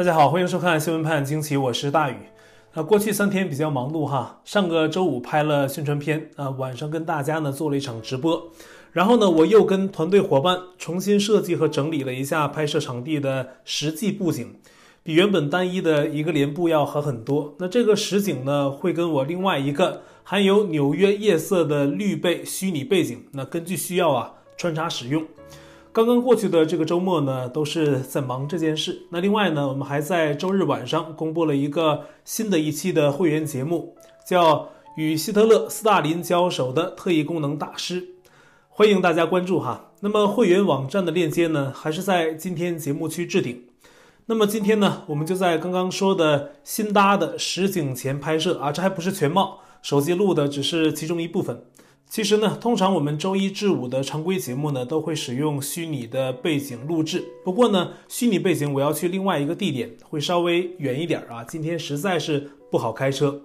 大家好，欢迎收看《新闻判惊奇》，我是大宇。啊，过去三天比较忙碌哈，上个周五拍了宣传片，啊，晚上跟大家呢做了一场直播，然后呢，我又跟团队伙伴重新设计和整理了一下拍摄场地的实际布景，比原本单一的一个连布要好很多。那这个实景呢，会跟我另外一个含有纽约夜色的绿背虚拟背景，那根据需要啊穿插使用。刚刚过去的这个周末呢，都是在忙这件事。那另外呢，我们还在周日晚上公布了一个新的一期的会员节目，叫《与希特勒、斯大林交手的特异功能大师》，欢迎大家关注哈。那么会员网站的链接呢，还是在今天节目区置顶。那么今天呢，我们就在刚刚说的新搭的实景前拍摄啊，这还不是全貌，手机录的只是其中一部分。其实呢，通常我们周一至五的常规节目呢，都会使用虚拟的背景录制。不过呢，虚拟背景我要去另外一个地点，会稍微远一点啊。今天实在是不好开车，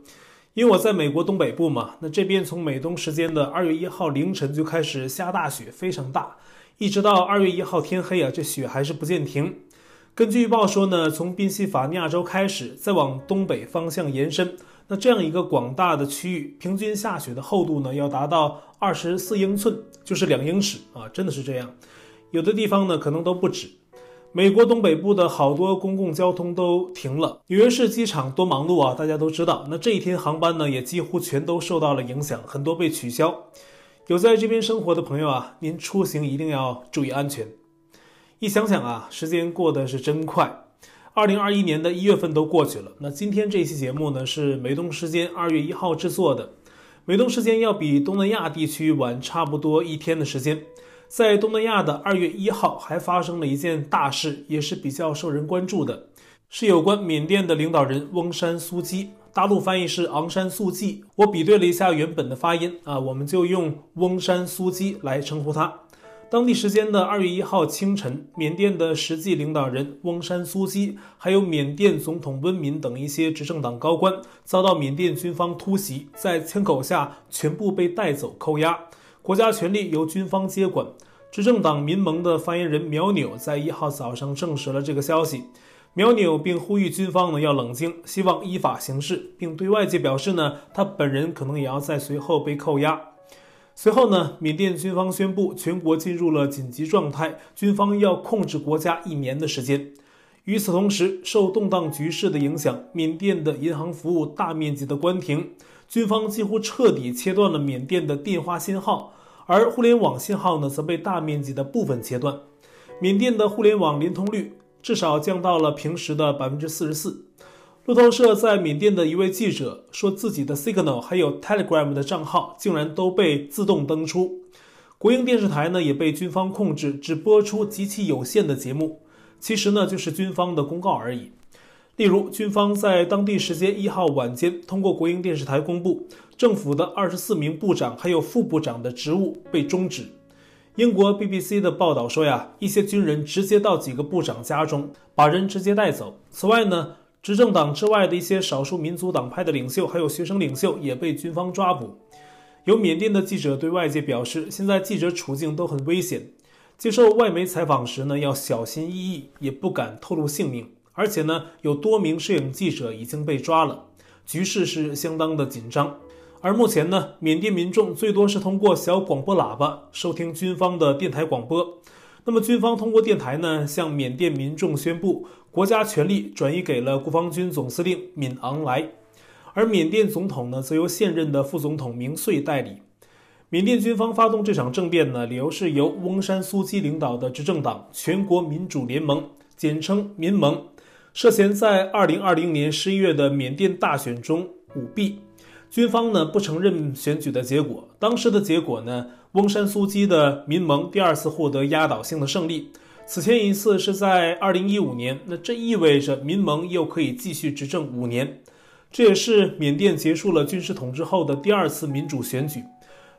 因为我在美国东北部嘛。那这边从美东时间的二月一号凌晨就开始下大雪，非常大，一直到二月一号天黑啊，这雪还是不见停。根据预报说呢，从宾夕法尼亚州开始，再往东北方向延伸。那这样一个广大的区域，平均下雪的厚度呢，要达到二十四英寸，就是两英尺啊，真的是这样。有的地方呢，可能都不止。美国东北部的好多公共交通都停了，纽约市机场多忙碌啊，大家都知道。那这一天航班呢，也几乎全都受到了影响，很多被取消。有在这边生活的朋友啊，您出行一定要注意安全。一想想啊，时间过得是真快。二零二一年的一月份都过去了，那今天这期节目呢，是美东时间二月一号制作的。美东时间要比东南亚地区晚差不多一天的时间。在东南亚的二月一号还发生了一件大事，也是比较受人关注的，是有关缅甸的领导人翁山苏姬，大陆翻译是昂山素季。我比对了一下原本的发音啊，我们就用翁山苏姬来称呼他。当地时间的二月一号清晨，缅甸的实际领导人翁山苏姬，还有缅甸总统温敏等一些执政党高官，遭到缅甸军方突袭，在枪口下全部被带走扣押，国家权力由军方接管。执政党民盟的发言人苗纽在一号早上证实了这个消息。苗纽并呼吁军方呢要冷静，希望依法行事，并对外界表示呢，他本人可能也要在随后被扣押。随后呢，缅甸军方宣布全国进入了紧急状态，军方要控制国家一年的时间。与此同时，受动荡局势的影响，缅甸的银行服务大面积的关停，军方几乎彻底切断了缅甸的电话信号，而互联网信号呢，则被大面积的部分切断。缅甸的互联网连通率至少降到了平时的百分之四十四。路透社在缅甸的一位记者说，自己的 Signal 还有 Telegram 的账号竟然都被自动登出。国营电视台呢也被军方控制，只播出极其有限的节目，其实呢就是军方的公告而已。例如，军方在当地时间一号晚间通过国营电视台公布，政府的二十四名部长还有副部长的职务被终止。英国 BBC 的报道说呀，一些军人直接到几个部长家中，把人直接带走。此外呢，执政党之外的一些少数民族党派的领袖，还有学生领袖也被军方抓捕。有缅甸的记者对外界表示，现在记者处境都很危险，接受外媒采访时呢要小心翼翼，也不敢透露姓名。而且呢，有多名摄影记者已经被抓了，局势是相当的紧张。而目前呢，缅甸民众最多是通过小广播喇叭收听军方的电台广播。那么军方通过电台呢，向缅甸民众宣布，国家权力转移给了国防军总司令敏昂莱，而缅甸总统呢，则由现任的副总统明穗代理。缅甸军方发动这场政变呢，理由是由翁山苏姬领导的执政党全国民主联盟，简称民盟，涉嫌在二零二零年十一月的缅甸大选中舞弊。军方呢，不承认选举的结果，当时的结果呢，翁山苏姬的民盟第二次获得压倒性的胜利。此前一次是在二零一五年，那这意味着民盟又可以继续执政五年。这也是缅甸结束了军事统治后的第二次民主选举。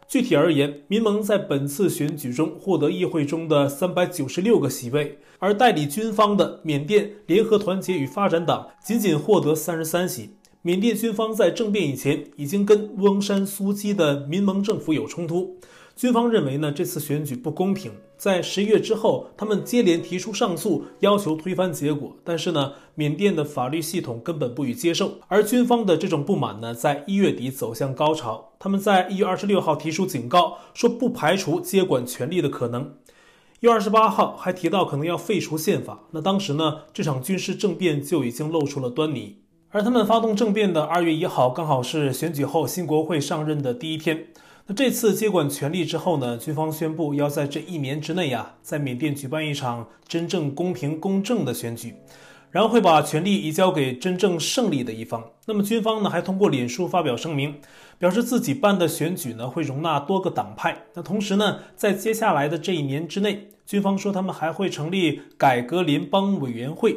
具体而言，民盟在本次选举中获得议会中的三百九十六个席位，而代理军方的缅甸联合团结与发展党仅仅获得三十三席。缅甸军方在政变以前已经跟翁山苏姬的民盟政府有冲突，军方认为呢，这次选举不公平，在十一月之后，他们接连提出上诉，要求推翻结果。但是呢，缅甸的法律系统根本不予接受，而军方的这种不满呢，在一月底走向高潮。他们在一月二十六号提出警告，说不排除接管权力的可能。一月二十八号还提到可能要废除宪法。那当时呢，这场军事政变就已经露出了端倪。而他们发动政变的二月一号，刚好是选举后新国会上任的第一天。那这次接管权力之后呢，军方宣布要在这一年之内呀，在缅甸举办一场真正公平公正的选举，然后会把权力移交给真正胜利的一方。那么军方呢，还通过脸书发表声明，表示自己办的选举呢会容纳多个党派。那同时呢，在接下来的这一年之内，军方说他们还会成立改革联邦委员会，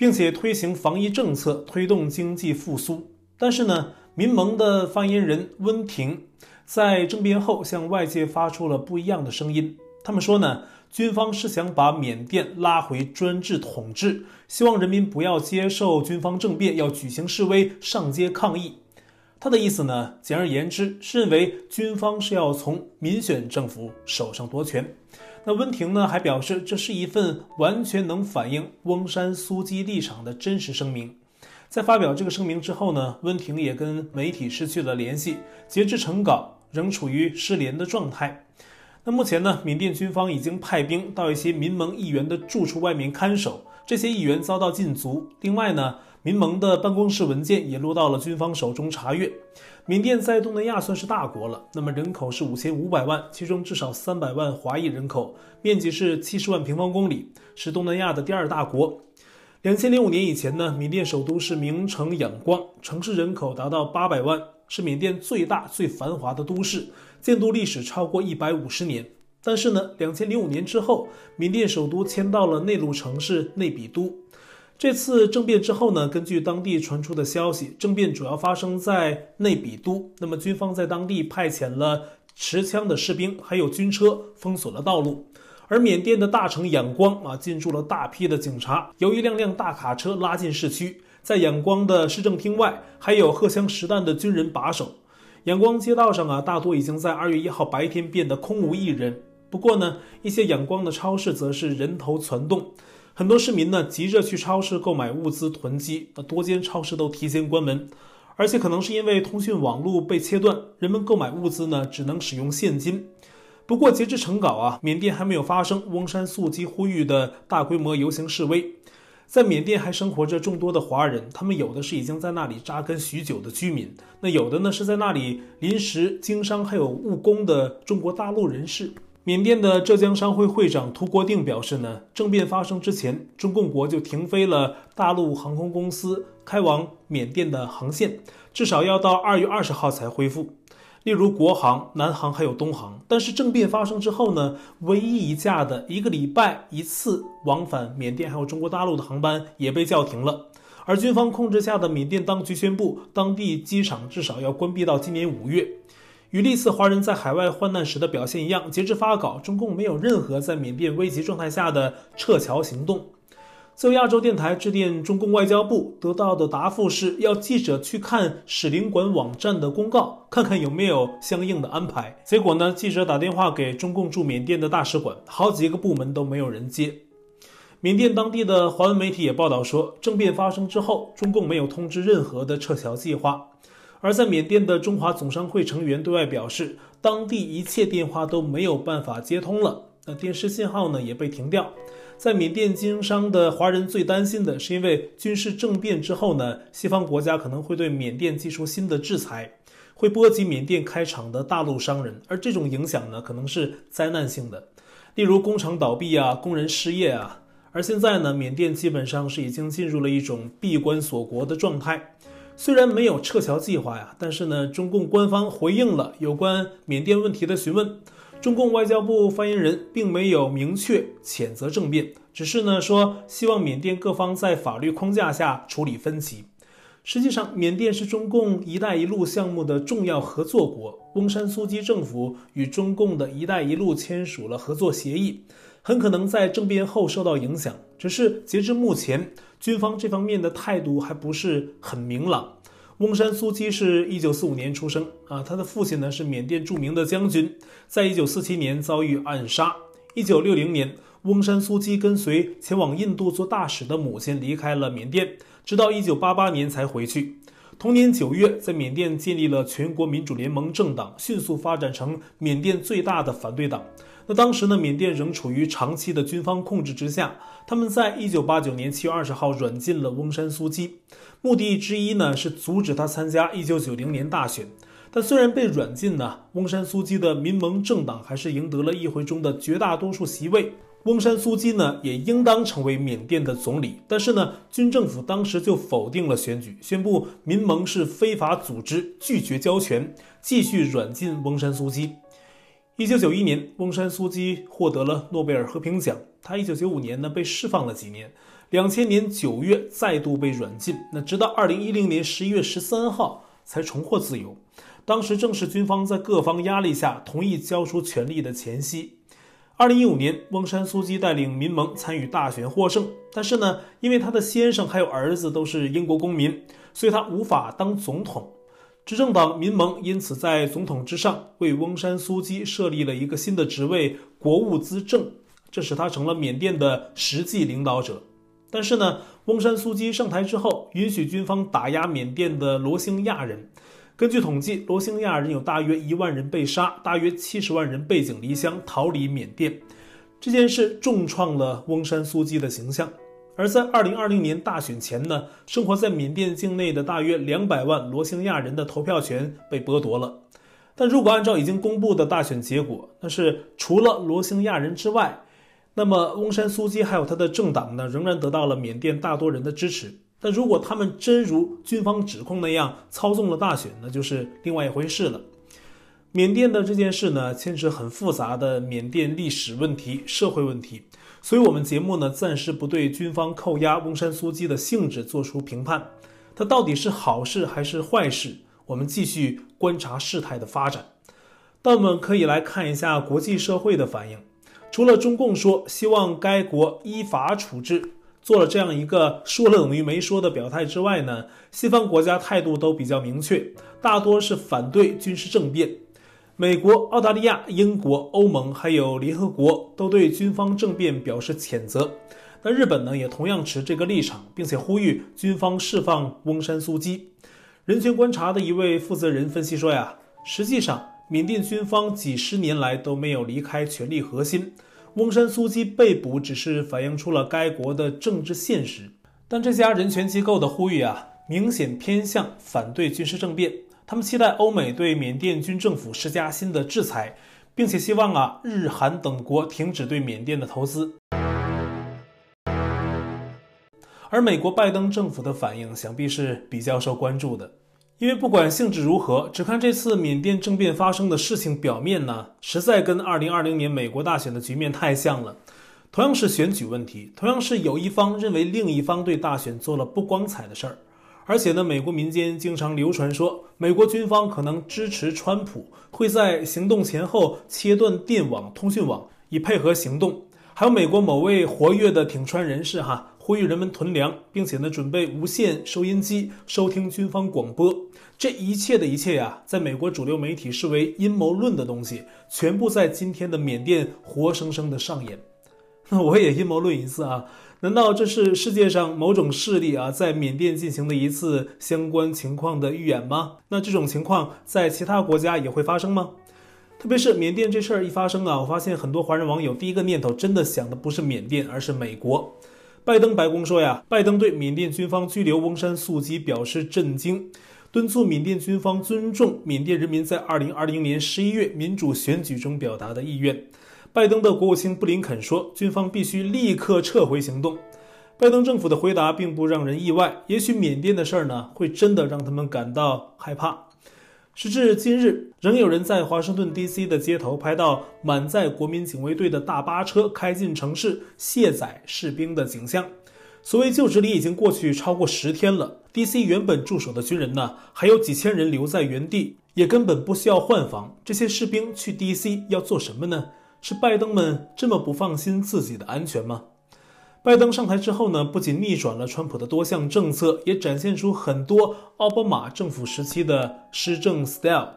并且推行防疫政策，推动经济复苏。但是呢，民盟的发言人温婷。在政变后，向外界发出了不一样的声音。他们说呢，军方是想把缅甸拉回专制统治，希望人民不要接受军方政变，要举行示威、上街抗议。他的意思呢，简而言之，是认为军方是要从民选政府手上夺权。那温婷呢，还表示这是一份完全能反映翁山苏姬立场的真实声明。在发表这个声明之后呢，温婷也跟媒体失去了联系。截至成稿，仍处于失联的状态。那目前呢，缅甸军方已经派兵到一些民盟议员的住处外面看守，这些议员遭到禁足。另外呢，民盟的办公室文件也落到了军方手中查阅。缅甸在东南亚算是大国了，那么人口是五千五百万，其中至少三百万华裔人口，面积是七十万平方公里，是东南亚的第二大国。两千零五年以前呢，缅甸首都是名城仰光，城市人口达到八百万。是缅甸最大最繁华的都市，建都历史超过一百五十年。但是呢，两千零五年之后，缅甸首都迁到了内陆城市内比都。这次政变之后呢，根据当地传出的消息，政变主要发生在内比都。那么军方在当地派遣了持枪的士兵，还有军车封锁了道路。而缅甸的大城仰光啊，进驻了大批的警察，由一辆辆大卡车拉进市区。在仰光的市政厅外，还有荷枪实弹的军人把守。仰光街道上啊，大多已经在二月一号白天变得空无一人。不过呢，一些仰光的超市则是人头攒动，很多市民呢急着去超市购买物资囤积。那多间超市都提前关门，而且可能是因为通讯网络被切断，人们购买物资呢只能使用现金。不过截至成稿啊，缅甸还没有发生翁山素姬呼吁的大规模游行示威。在缅甸还生活着众多的华人，他们有的是已经在那里扎根许久的居民，那有的呢是在那里临时经商还有务工的中国大陆人士。缅甸的浙江商会会长涂国定表示呢，政变发生之前，中共国就停飞了大陆航空公司开往缅甸的航线，至少要到二月二十号才恢复。例如国航、南航还有东航，但是政变发生之后呢，唯一一架的一个礼拜一次往返缅甸还有中国大陆的航班也被叫停了。而军方控制下的缅甸当局宣布，当地机场至少要关闭到今年五月。与历次华人在海外患难时的表现一样，截至发稿，中共没有任何在缅甸危急状态下的撤侨行动。作为亚洲电台致电中共外交部，得到的答复是要记者去看使领馆网站的公告，看看有没有相应的安排。结果呢，记者打电话给中共驻缅甸的大使馆，好几个部门都没有人接。缅甸当地的华文媒体也报道说，政变发生之后，中共没有通知任何的撤侨计划。而在缅甸的中华总商会成员对外表示，当地一切电话都没有办法接通了，那电视信号呢也被停掉。在缅甸经商的华人最担心的是，因为军事政变之后呢，西方国家可能会对缅甸祭出新的制裁，会波及缅甸开厂的大陆商人，而这种影响呢，可能是灾难性的，例如工厂倒闭啊，工人失业啊。而现在呢，缅甸基本上是已经进入了一种闭关锁国的状态，虽然没有撤侨计划呀，但是呢，中共官方回应了有关缅甸问题的询问。中共外交部发言人并没有明确谴责政变，只是呢说希望缅甸各方在法律框架下处理分歧。实际上，缅甸是中共“一带一路”项目的重要合作国，翁山苏姬政府与中共的一带一路签署了合作协议，很可能在政变后受到影响。只是截至目前，军方这方面的态度还不是很明朗。翁山苏姬是一九四五年出生啊，他的父亲呢是缅甸著名的将军，在一九四七年遭遇暗杀。一九六零年，翁山苏姬跟随前往印度做大使的母亲离开了缅甸，直到一九八八年才回去。同年九月，在缅甸建立了全国民主联盟政党，迅速发展成缅甸最大的反对党。那当时呢，缅甸仍处于长期的军方控制之下。他们在一九八九年七月二十号软禁了翁山苏姬，目的之一呢是阻止他参加一九九零年大选。但虽然被软禁呢，翁山苏姬的民盟政党还是赢得了议会中的绝大多数席位。翁山苏姬呢也应当成为缅甸的总理。但是呢，军政府当时就否定了选举，宣布民盟是非法组织，拒绝交权，继续软禁翁山苏姬。一九九一年，翁山苏姬获得了诺贝尔和平奖。他一九九五年呢被释放了几年，两千年九月再度被软禁。那直到二零一零年十一月十三号才重获自由。当时正是军方在各方压力下同意交出权力的前夕。二零一五年，翁山苏姬带领民盟参与大选获胜，但是呢，因为他的先生还有儿子都是英国公民，所以他无法当总统。执政党民盟因此在总统之上为翁山苏姬设立了一个新的职位——国务资政，这使他成了缅甸的实际领导者。但是呢，翁山苏姬上台之后，允许军方打压缅甸的罗兴亚人。根据统计，罗兴亚人有大约一万人被杀，大约七十万人背井离乡逃离缅甸。这件事重创了翁山苏姬的形象。而在二零二零年大选前呢，生活在缅甸境内的大约两百万罗兴亚人的投票权被剥夺了。但如果按照已经公布的大选结果，那是除了罗兴亚人之外，那么翁山苏姬还有他的政党呢，仍然得到了缅甸大多人的支持。但如果他们真如军方指控那样操纵了大选，那就是另外一回事了。缅甸的这件事呢，牵扯很复杂的缅甸历史问题、社会问题。所以，我们节目呢，暂时不对军方扣押翁山苏姬的性质做出评判，它到底是好事还是坏事？我们继续观察事态的发展。但我们可以来看一下国际社会的反应。除了中共说希望该国依法处置，做了这样一个说了等于没说的表态之外呢，西方国家态度都比较明确，大多是反对军事政变。美国、澳大利亚、英国、欧盟还有联合国都对军方政变表示谴责。那日本呢，也同样持这个立场，并且呼吁军方释放翁山苏姬。人权观察的一位负责人分析说呀，实际上缅甸军方几十年来都没有离开权力核心，翁山苏姬被捕只是反映出了该国的政治现实。但这家人权机构的呼吁啊，明显偏向反对军事政变。他们期待欧美对缅甸军政府施加新的制裁，并且希望啊日韩等国停止对缅甸的投资。而美国拜登政府的反应想必是比较受关注的，因为不管性质如何，只看这次缅甸政变发生的事情表面呢，实在跟2020年美国大选的局面太像了。同样是选举问题，同样是有一方认为另一方对大选做了不光彩的事儿。而且呢，美国民间经常流传说，美国军方可能支持川普，会在行动前后切断电网、通讯网，以配合行动。还有美国某位活跃的挺川人士哈，呼吁人们囤粮，并且呢，准备无线收音机收听军方广播。这一切的一切呀，在美国主流媒体视为阴谋论的东西，全部在今天的缅甸活生生的上演。那我也阴谋论一次啊。难道这是世界上某种势力啊，在缅甸进行的一次相关情况的预演吗？那这种情况在其他国家也会发生吗？特别是缅甸这事儿一发生啊，我发现很多华人网友第一个念头真的想的不是缅甸，而是美国。拜登白宫说呀，拜登对缅甸军方拘留翁山素姬表示震惊，敦促缅甸军方尊重缅甸人民在二零二零年十一月民主选举中表达的意愿。拜登的国务卿布林肯说，军方必须立刻撤回行动。拜登政府的回答并不让人意外，也许缅甸的事儿呢，会真的让他们感到害怕。时至今日，仍有人在华盛顿 DC 的街头拍到满载国民警卫队的大巴车开进城市卸载士兵的景象。所谓就职礼已经过去超过十天了，DC 原本驻守的军人呢，还有几千人留在原地，也根本不需要换防。这些士兵去 DC 要做什么呢？是拜登们这么不放心自己的安全吗？拜登上台之后呢，不仅逆转了川普的多项政策，也展现出很多奥巴马政府时期的施政 style。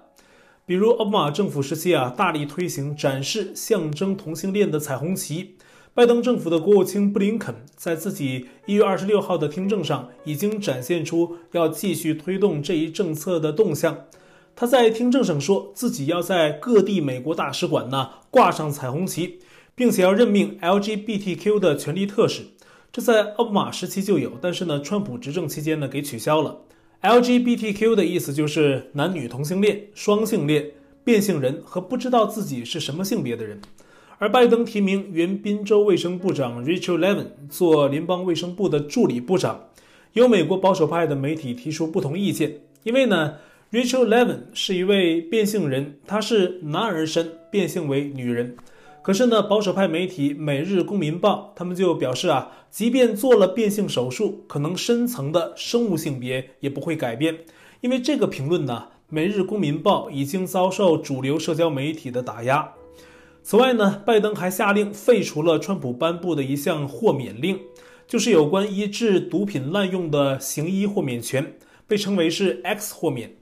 比如奥巴马政府时期啊，大力推行展示象征同性恋的彩虹旗。拜登政府的国务卿布林肯在自己一月二十六号的听证上，已经展现出要继续推动这一政策的动向。他在听证上说自己要在各地美国大使馆呢挂上彩虹旗。并且要任命 LGBTQ 的权力特使，这在奥巴马时期就有，但是呢，川普执政期间呢给取消了。LGBTQ 的意思就是男女同性恋、双性恋、变性人和不知道自己是什么性别的人。而拜登提名原宾州卫生部长 Rachel Levin 做联邦卫生部的助理部长，有美国保守派的媒体提出不同意见，因为呢，Rachel Levin 是一位变性人，她是男儿身变性为女人。可是呢，保守派媒体《每日公民报》他们就表示啊，即便做了变性手术，可能深层的生物性别也不会改变。因为这个评论呢，《每日公民报》已经遭受主流社交媒体的打压。此外呢，拜登还下令废除了川普颁布的一项豁免令，就是有关医治毒品滥用的行医豁免权，被称为是 X 豁免。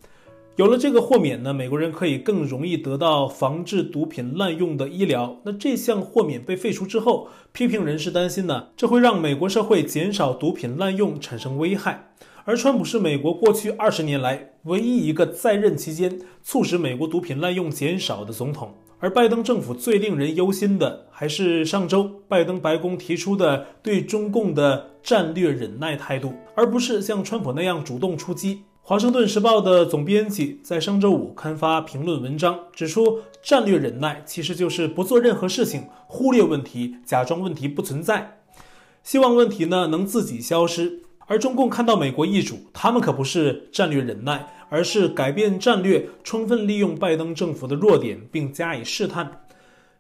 有了这个豁免呢，美国人可以更容易得到防治毒品滥用的医疗。那这项豁免被废除之后，批评人士担心呢，这会让美国社会减少毒品滥用，产生危害。而川普是美国过去二十年来唯一一个在任期间促使美国毒品滥用减少的总统。而拜登政府最令人忧心的，还是上周拜登白宫提出的对中共的战略忍耐态度，而不是像川普那样主动出击。华盛顿时报的总编辑在上周五刊发评论文章，指出战略忍耐其实就是不做任何事情，忽略问题，假装问题不存在，希望问题呢能自己消失。而中共看到美国易主，他们可不是战略忍耐，而是改变战略，充分利用拜登政府的弱点，并加以试探。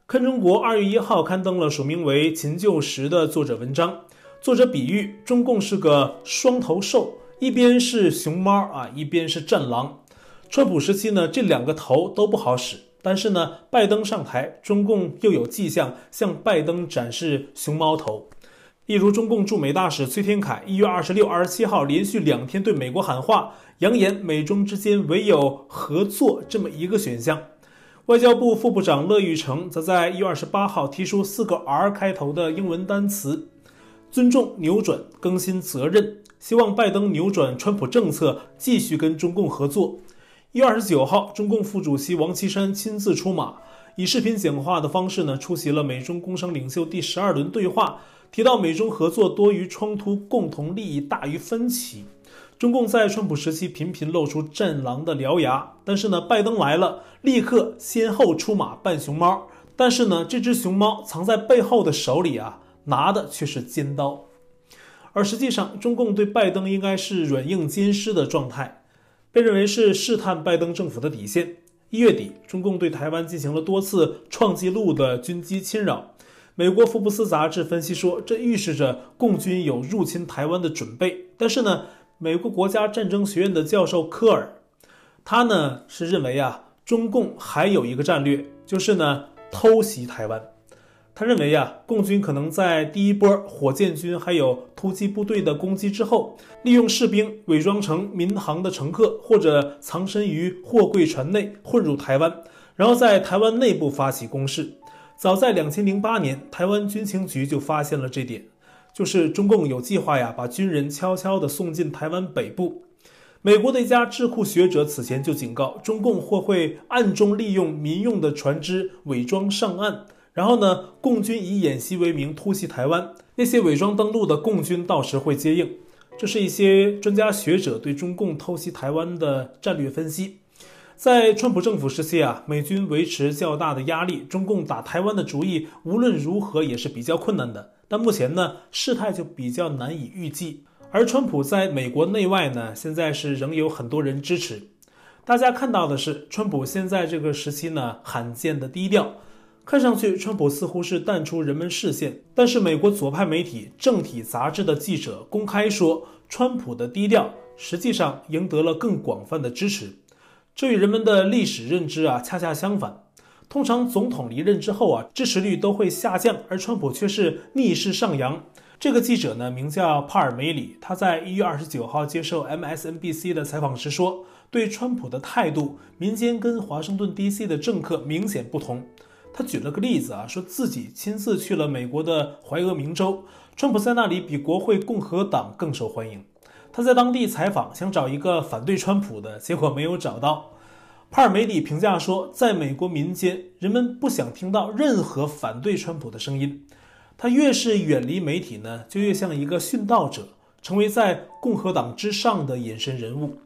看中国二月一号刊登了署名为秦旧时的作者文章，作者比喻中共是个双头兽。一边是熊猫啊，一边是战狼。川普时期呢，这两个头都不好使。但是呢，拜登上台，中共又有迹象向拜登展示熊猫头。例如，中共驻美大使崔天凯一月二十六、二十七号连续两天对美国喊话，扬言美中之间唯有合作这么一个选项。外交部副部长乐玉成则在一月二十八号提出四个 R 开头的英文单词：尊重、扭转、更新、责任。希望拜登扭转川普政策，继续跟中共合作。一月二十九号，中共副主席王岐山亲自出马，以视频讲话的方式呢，出席了美中工商领袖第十二轮对话，提到美中合作多于冲突，共同利益大于分歧。中共在川普时期频频露出战狼的獠牙，但是呢，拜登来了，立刻先后出马扮熊猫，但是呢，这只熊猫藏在背后的手里啊，拿的却是尖刀。而实际上，中共对拜登应该是软硬兼施的状态，被认为是试探拜登政府的底线。一月底，中共对台湾进行了多次创纪录的军机侵扰。美国福布斯杂志分析说，这预示着共军有入侵台湾的准备。但是呢，美国国家战争学院的教授科尔，他呢是认为啊，中共还有一个战略，就是呢偷袭台湾。他认为呀，共军可能在第一波火箭军还有突击部队的攻击之后，利用士兵伪装成民航的乘客，或者藏身于货柜船内混入台湾，然后在台湾内部发起攻势。早在两千零八年，台湾军情局就发现了这点，就是中共有计划呀，把军人悄悄地送进台湾北部。美国的一家智库学者此前就警告，中共或会暗中利用民用的船只伪装上岸。然后呢，共军以演习为名突袭台湾，那些伪装登陆的共军到时会接应。这是一些专家学者对中共偷袭台湾的战略分析。在川普政府时期啊，美军维持较大的压力，中共打台湾的主意无论如何也是比较困难的。但目前呢，事态就比较难以预计。而川普在美国内外呢，现在是仍有很多人支持。大家看到的是，川普现在这个时期呢，罕见的低调。看上去，川普似乎是淡出人们视线，但是美国左派媒体《政体》杂志的记者公开说，川普的低调实际上赢得了更广泛的支持。这与人们的历史认知啊恰恰相反。通常总统离任之后啊，支持率都会下降，而川普却是逆势上扬。这个记者呢，名叫帕尔梅里，他在一月二十九号接受 MSNBC 的采访时说，对川普的态度，民间跟华盛顿 DC 的政客明显不同。他举了个例子啊，说自己亲自去了美国的怀俄明州，川普在那里比国会共和党更受欢迎。他在当地采访，想找一个反对川普的，结果没有找到。帕尔梅里评价说，在美国民间，人们不想听到任何反对川普的声音。他越是远离媒体呢，就越像一个殉道者，成为在共和党之上的隐身人物。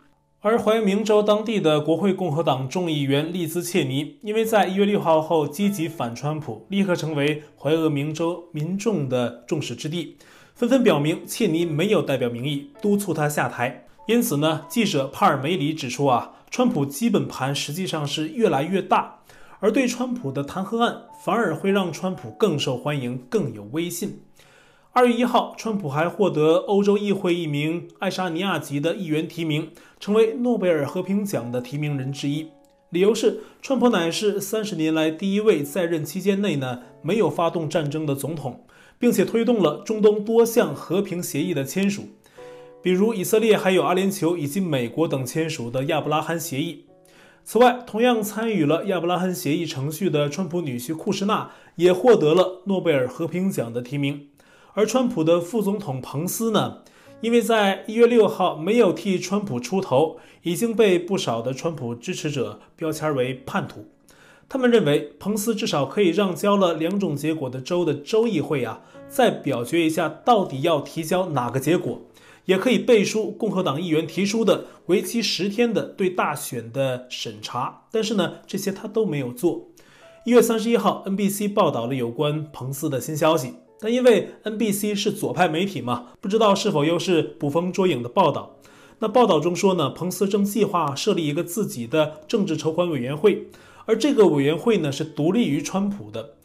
而怀俄明州当地的国会共和党众议员利兹切尼，因为在一月六号后积极反川普，立刻成为怀俄明州民众的众矢之的，纷纷表明切尼没有代表民意，督促他下台。因此呢，记者帕尔梅里指出啊，川普基本盘实际上是越来越大。而对川普的弹劾案反而会让川普更受欢迎，更有威信。二月一号，川普还获得欧洲议会一名爱沙尼亚籍的议员提名，成为诺贝尔和平奖的提名人之一。理由是，川普乃是三十年来第一位在任期间内呢没有发动战争的总统，并且推动了中东多项和平协议的签署，比如以色列、还有阿联酋以及美国等签署的亚伯拉罕协议。此外，同样参与了亚伯拉罕协议程序的川普女婿库什纳也获得了诺贝尔和平奖的提名。而川普的副总统彭斯呢，因为在一月六号没有替川普出头，已经被不少的川普支持者标签为叛徒。他们认为，彭斯至少可以让交了两种结果的州的州议会啊，再表决一下到底要提交哪个结果。也可以背书共和党议员提出的为期十天的对大选的审查，但是呢，这些他都没有做。一月三十一号，NBC 报道了有关彭斯的新消息，但因为 NBC 是左派媒体嘛，不知道是否又是捕风捉影的报道。那报道中说呢，彭斯正计划设立一个自己的政治筹款委员会，而这个委员会呢是独立于川普的，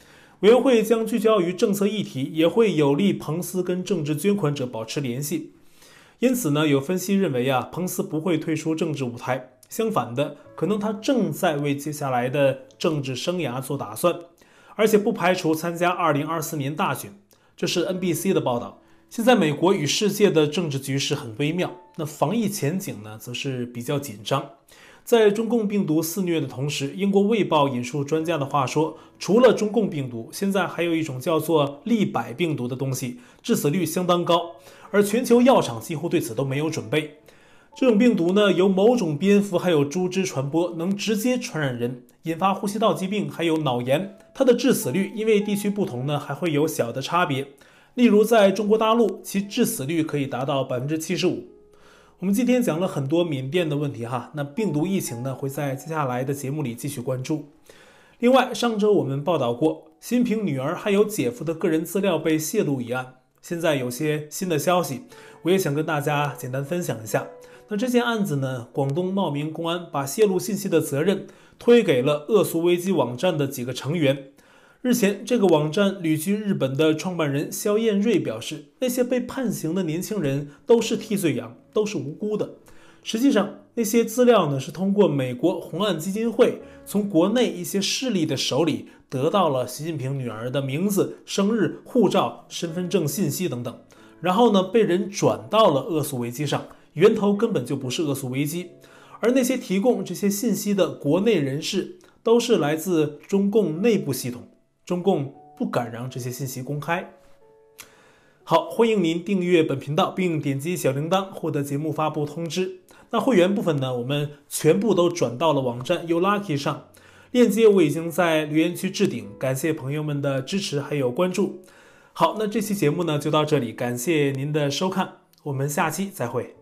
委员会将聚焦于政策议题，也会有利彭斯跟政治捐款者保持联系。因此呢，有分析认为啊，彭斯不会退出政治舞台，相反的，可能他正在为接下来的政治生涯做打算，而且不排除参加2024年大选。这是 NBC 的报道。现在美国与世界的政治局势很微妙，那防疫前景呢，则是比较紧张。在中共病毒肆虐的同时，英国《卫报》引述专家的话说，除了中共病毒，现在还有一种叫做利百病毒的东西，致死率相当高。而全球药厂几乎对此都没有准备。这种病毒呢，由某种蝙蝠还有猪只传播，能直接传染人，引发呼吸道疾病还有脑炎。它的致死率因为地区不同呢，还会有小的差别。例如在中国大陆，其致死率可以达到百分之七十五。我们今天讲了很多缅甸的问题哈，那病毒疫情呢，会在接下来的节目里继续关注。另外，上周我们报道过，新平女儿还有姐夫的个人资料被泄露一案。现在有些新的消息，我也想跟大家简单分享一下。那这件案子呢，广东茂名公安把泄露信息的责任推给了恶俗危机网站的几个成员。日前，这个网站旅居日本的创办人肖燕瑞表示，那些被判刑的年轻人都是替罪羊，都是无辜的。实际上，那些资料呢，是通过美国红岸基金会从国内一些势力的手里得到了习近平女儿的名字、生日、护照、身份证信息等等，然后呢，被人转到了恶俗危机上，源头根本就不是恶俗危机，而那些提供这些信息的国内人士都是来自中共内部系统，中共不敢让这些信息公开。好，欢迎您订阅本频道，并点击小铃铛获得节目发布通知。那会员部分呢，我们全部都转到了网站 YouLucky 上，链接我已经在留言区置顶。感谢朋友们的支持还有关注。好，那这期节目呢就到这里，感谢您的收看，我们下期再会。